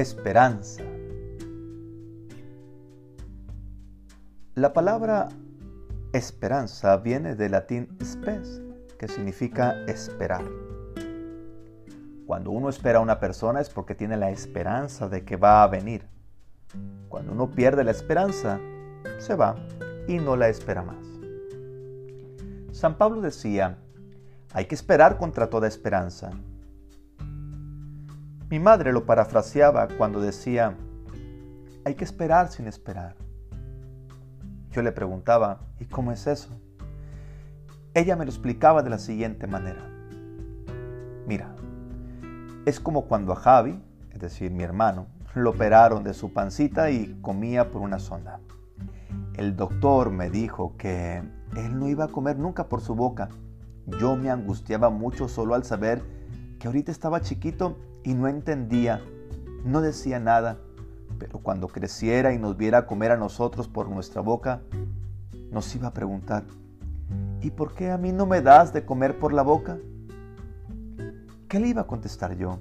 Esperanza. La palabra esperanza viene del latín spes, que significa esperar. Cuando uno espera a una persona es porque tiene la esperanza de que va a venir. Cuando uno pierde la esperanza, se va y no la espera más. San Pablo decía, hay que esperar contra toda esperanza. Mi madre lo parafraseaba cuando decía, hay que esperar sin esperar. Yo le preguntaba, ¿y cómo es eso? Ella me lo explicaba de la siguiente manera. Mira, es como cuando a Javi, es decir, mi hermano, lo operaron de su pancita y comía por una sonda. El doctor me dijo que él no iba a comer nunca por su boca. Yo me angustiaba mucho solo al saber que ahorita estaba chiquito y no entendía, no decía nada, pero cuando creciera y nos viera comer a nosotros por nuestra boca, nos iba a preguntar, ¿y por qué a mí no me das de comer por la boca? ¿Qué le iba a contestar yo?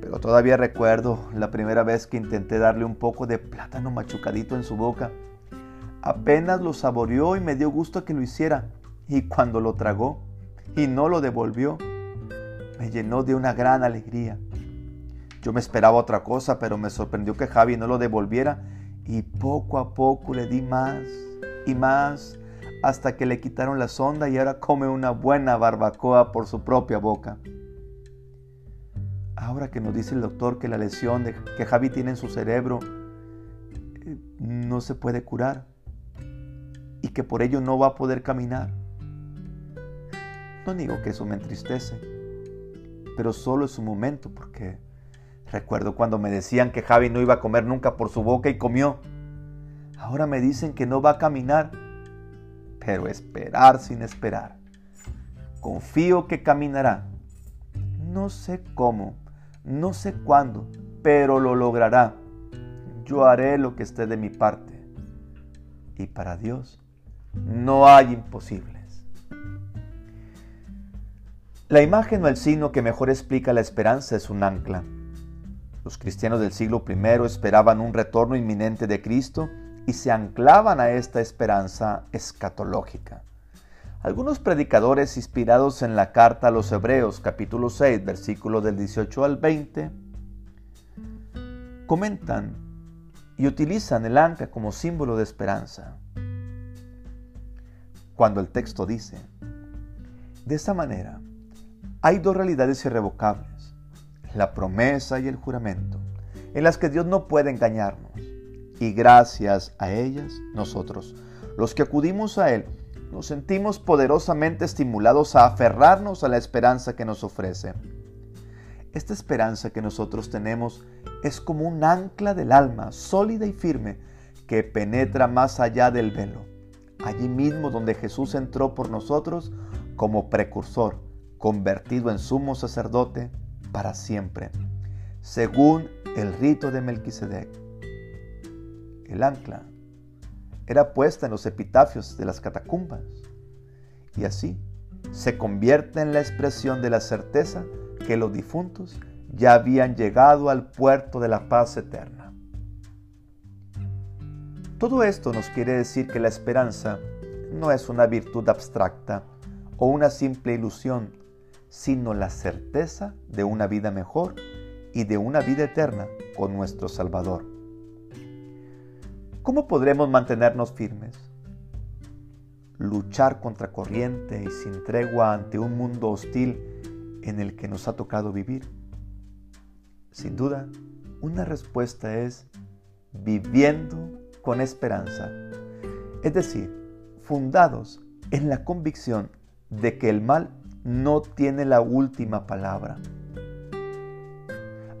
Pero todavía recuerdo la primera vez que intenté darle un poco de plátano machucadito en su boca. Apenas lo saboreó y me dio gusto que lo hiciera. Y cuando lo tragó y no lo devolvió, me llenó de una gran alegría. Yo me esperaba otra cosa, pero me sorprendió que Javi no lo devolviera y poco a poco le di más y más hasta que le quitaron la sonda y ahora come una buena barbacoa por su propia boca. Ahora que nos dice el doctor que la lesión que Javi tiene en su cerebro eh, no se puede curar y que por ello no va a poder caminar. No digo que eso me entristece pero solo es un momento porque recuerdo cuando me decían que Javi no iba a comer nunca por su boca y comió. Ahora me dicen que no va a caminar, pero esperar sin esperar. Confío que caminará. No sé cómo, no sé cuándo, pero lo logrará. Yo haré lo que esté de mi parte. Y para Dios no hay imposible. La imagen o el signo que mejor explica la esperanza es un ancla. Los cristianos del siglo I esperaban un retorno inminente de Cristo y se anclaban a esta esperanza escatológica. Algunos predicadores inspirados en la carta a los Hebreos capítulo 6 versículos del 18 al 20 comentan y utilizan el ancla como símbolo de esperanza. Cuando el texto dice, de esa manera, hay dos realidades irrevocables, la promesa y el juramento, en las que Dios no puede engañarnos. Y gracias a ellas, nosotros, los que acudimos a Él, nos sentimos poderosamente estimulados a aferrarnos a la esperanza que nos ofrece. Esta esperanza que nosotros tenemos es como un ancla del alma, sólida y firme, que penetra más allá del velo, allí mismo donde Jesús entró por nosotros como precursor, convertido en sumo sacerdote para siempre, según el rito de Melquisedec. El ancla era puesta en los epitafios de las catacumbas y así se convierte en la expresión de la certeza que los difuntos ya habían llegado al puerto de la paz eterna. Todo esto nos quiere decir que la esperanza no es una virtud abstracta o una simple ilusión sino la certeza de una vida mejor y de una vida eterna con nuestro Salvador. ¿Cómo podremos mantenernos firmes? Luchar contra corriente y sin tregua ante un mundo hostil en el que nos ha tocado vivir. Sin duda, una respuesta es viviendo con esperanza, es decir, fundados en la convicción de que el mal no tiene la última palabra.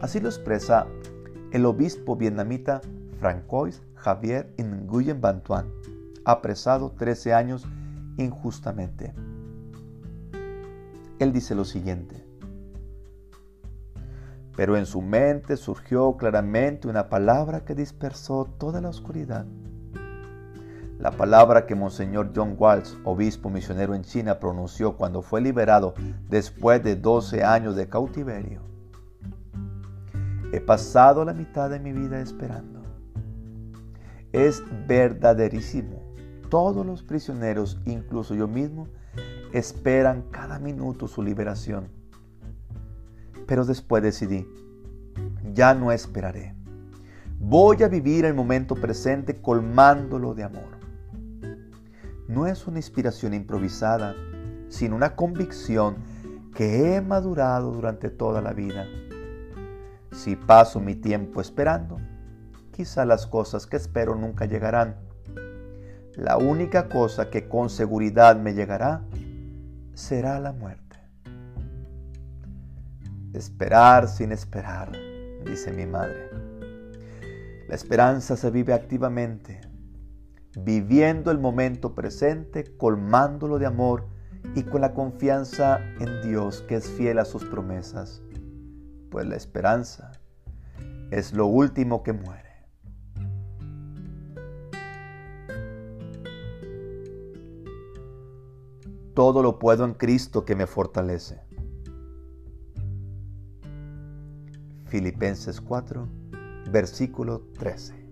Así lo expresa el obispo vietnamita Francois Javier Nguyen Van Tuan, apresado 13 años injustamente. Él dice lo siguiente. Pero en su mente surgió claramente una palabra que dispersó toda la oscuridad la palabra que Monseñor John Walsh, obispo misionero en China, pronunció cuando fue liberado después de 12 años de cautiverio. He pasado la mitad de mi vida esperando. Es verdaderísimo. Todos los prisioneros, incluso yo mismo, esperan cada minuto su liberación. Pero después decidí, ya no esperaré. Voy a vivir el momento presente colmándolo de amor. No es una inspiración improvisada, sino una convicción que he madurado durante toda la vida. Si paso mi tiempo esperando, quizá las cosas que espero nunca llegarán. La única cosa que con seguridad me llegará será la muerte. Esperar sin esperar, dice mi madre. La esperanza se vive activamente, viviendo el momento presente, colmándolo de amor y con la confianza en Dios que es fiel a sus promesas, pues la esperanza es lo último que muere. Todo lo puedo en Cristo que me fortalece. Filipenses 4, versículo 13.